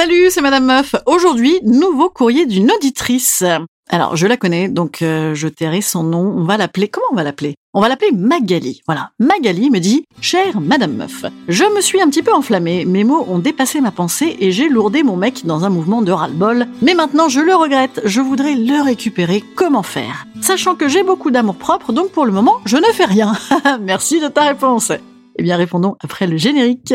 Salut, c'est Madame Meuf. Aujourd'hui, nouveau courrier d'une auditrice. Alors, je la connais, donc euh, je tairai son nom. On va l'appeler. Comment on va l'appeler? On va l'appeler Magali. Voilà. Magali me dit Chère Madame Meuf, je me suis un petit peu enflammée. Mes mots ont dépassé ma pensée et j'ai lourdé mon mec dans un mouvement de ras-le-bol. Mais maintenant, je le regrette. Je voudrais le récupérer. Comment faire? Sachant que j'ai beaucoup d'amour propre, donc pour le moment, je ne fais rien. Merci de ta réponse. Eh bien, répondons après le générique.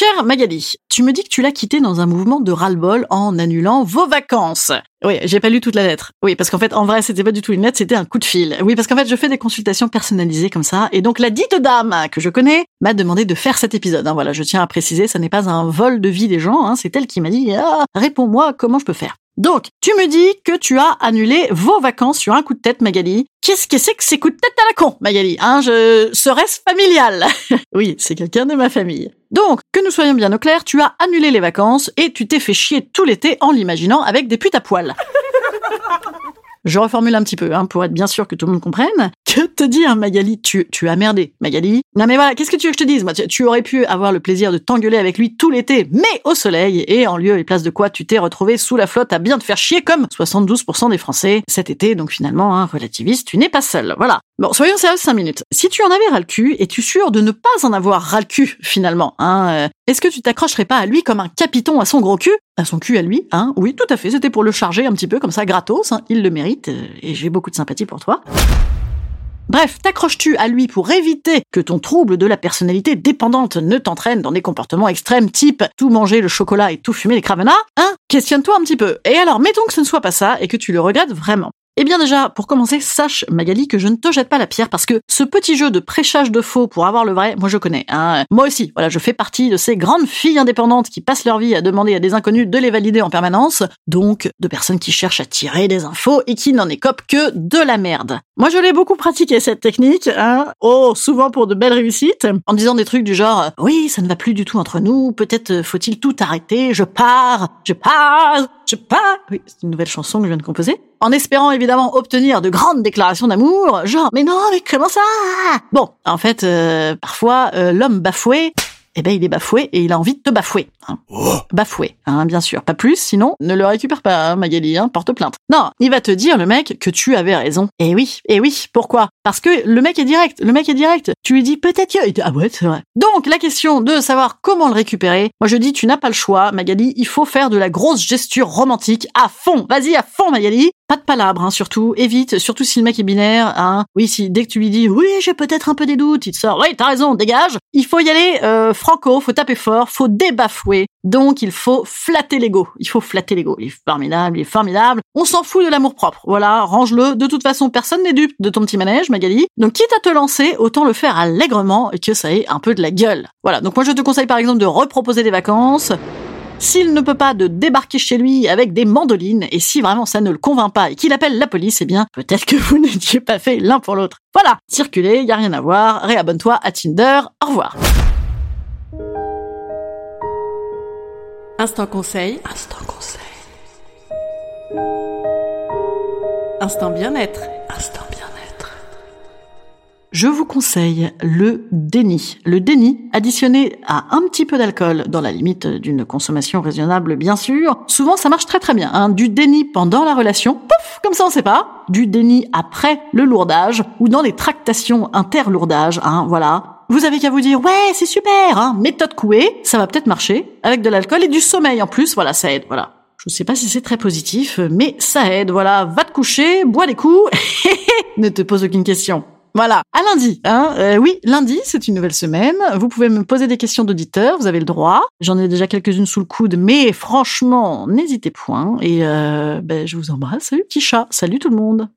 Chère Magali, tu me dis que tu l'as quitté dans un mouvement de ras-le-bol en annulant vos vacances. Oui, j'ai pas lu toute la lettre. Oui, parce qu'en fait, en vrai, c'était pas du tout une lettre, c'était un coup de fil. Oui, parce qu'en fait, je fais des consultations personnalisées comme ça, et donc la dite dame que je connais m'a demandé de faire cet épisode. Hein, voilà, je tiens à préciser, ça n'est pas un vol de vie des gens, hein, c'est elle qui m'a dit ah, réponds-moi, comment je peux faire? Donc, tu me dis que tu as annulé vos vacances sur un coup de tête, Magali. Qu'est-ce que c'est que ces coups de tête à la con, Magali Hein, je serais-ce familial? Oui, c'est quelqu'un de ma famille. Donc, que nous soyons bien au clair, tu as annulé les vacances et tu t'es fait chier tout l'été en l'imaginant avec des putes à poil. Je reformule un petit peu, hein, pour être bien sûr que tout le monde comprenne. Que te dire, Magali? Tu, tu as merdé, Magali. Non mais voilà, qu'est-ce que tu veux que je te dise? Tu, tu aurais pu avoir le plaisir de t'engueuler avec lui tout l'été, mais au soleil, et en lieu et place de quoi tu t'es retrouvé sous la flotte à bien te faire chier comme 72% des Français cet été, donc finalement, hein, relativiste, tu n'es pas seul. Voilà. Bon, soyons sérieux 5 minutes. Si tu en avais ras le cul, es-tu sûr de ne pas en avoir ras le cul, finalement hein euh, Est-ce que tu t'accrocherais pas à lui comme un capiton à son gros cul? À son cul à lui, hein? Oui, tout à fait, c'était pour le charger un petit peu comme ça, gratos, hein, il le mérite, euh, et j'ai beaucoup de sympathie pour toi. Bref, t'accroches-tu à lui pour éviter que ton trouble de la personnalité dépendante ne t'entraîne dans des comportements extrêmes type tout manger le chocolat et tout fumer les cravenats Hein? Questionne-toi un petit peu. Et alors, mettons que ce ne soit pas ça et que tu le regrettes vraiment. Eh bien déjà, pour commencer, sache, Magali, que je ne te jette pas la pierre parce que ce petit jeu de prêchage de faux pour avoir le vrai, moi je connais. Hein. Moi aussi, voilà, je fais partie de ces grandes filles indépendantes qui passent leur vie à demander à des inconnus de les valider en permanence, donc de personnes qui cherchent à tirer des infos et qui n'en écopent que de la merde. Moi je l'ai beaucoup pratiqué cette technique, hein, oh, souvent pour de belles réussites, en disant des trucs du genre « Oui, ça ne va plus du tout entre nous, peut-être faut-il tout arrêter, je pars, je pars, je pars !» Oui, c'est une nouvelle chanson que je viens de composer en espérant évidemment obtenir de grandes déclarations d'amour, genre mais non mais comment ça? Bon, en fait, euh, parfois euh, l'homme bafoué, eh ben il est bafoué et il a envie de te bafouer. Hein. Bafoué, hein, bien sûr, pas plus, sinon ne le récupère pas, hein, Magali, hein, porte plainte. Non, il va te dire le mec que tu avais raison. Eh oui, eh oui, pourquoi? Parce que le mec est direct, le mec est direct. Tu lui dis peut-être que... Il dit, Ah ouais, c'est vrai. Donc la question de savoir comment le récupérer, moi je dis tu n'as pas le choix, Magali, il faut faire de la grosse gesture romantique à fond. Vas-y à fond, Magali. Pas de palabres, hein, surtout. Évite, surtout si le mec est binaire. Hein. Oui, si dès que tu lui dis oui, j'ai peut-être un peu des doutes, il te sort. Oui, t'as raison, dégage. Il faut y aller euh, franco, faut taper fort, faut débafouer. Donc il faut flatter l'ego. Il faut flatter l'ego. Il est formidable, il est formidable. On s'en fout de l'amour propre. Voilà, range-le. De toute façon, personne n'est dupe de ton petit manège, Magali. Donc quitte à te lancer, autant le faire allègrement et que ça ait un peu de la gueule. Voilà. Donc moi je te conseille par exemple de reproposer des vacances. S'il ne peut pas de débarquer chez lui avec des mandolines, et si vraiment ça ne le convainc pas et qu'il appelle la police, eh bien, peut-être que vous n'étiez pas fait l'un pour l'autre. Voilà, circulez, y a rien à voir, réabonne-toi à Tinder, au revoir. Instant conseil. Instant conseil. Instant bien-être. Instant bien-être. Je vous conseille le déni. Le déni, additionné à un petit peu d'alcool, dans la limite d'une consommation raisonnable bien sûr, souvent ça marche très très bien. Hein. Du déni pendant la relation, pouf, comme ça on sait pas. Du déni après le lourdage, ou dans les tractations interlourdage, hein, voilà. Vous avez qu'à vous dire, ouais, c'est super, hein, méthode couée, ça va peut-être marcher, avec de l'alcool et du sommeil en plus, voilà, ça aide, voilà. Je ne sais pas si c'est très positif, mais ça aide, voilà, va te coucher, bois des coups, ne te pose aucune question. Voilà, à lundi. Hein euh, oui, lundi, c'est une nouvelle semaine. Vous pouvez me poser des questions d'auditeurs, vous avez le droit. J'en ai déjà quelques-unes sous le coude, mais franchement, n'hésitez point. Et euh, ben, je vous embrasse. Salut petit chat, salut tout le monde.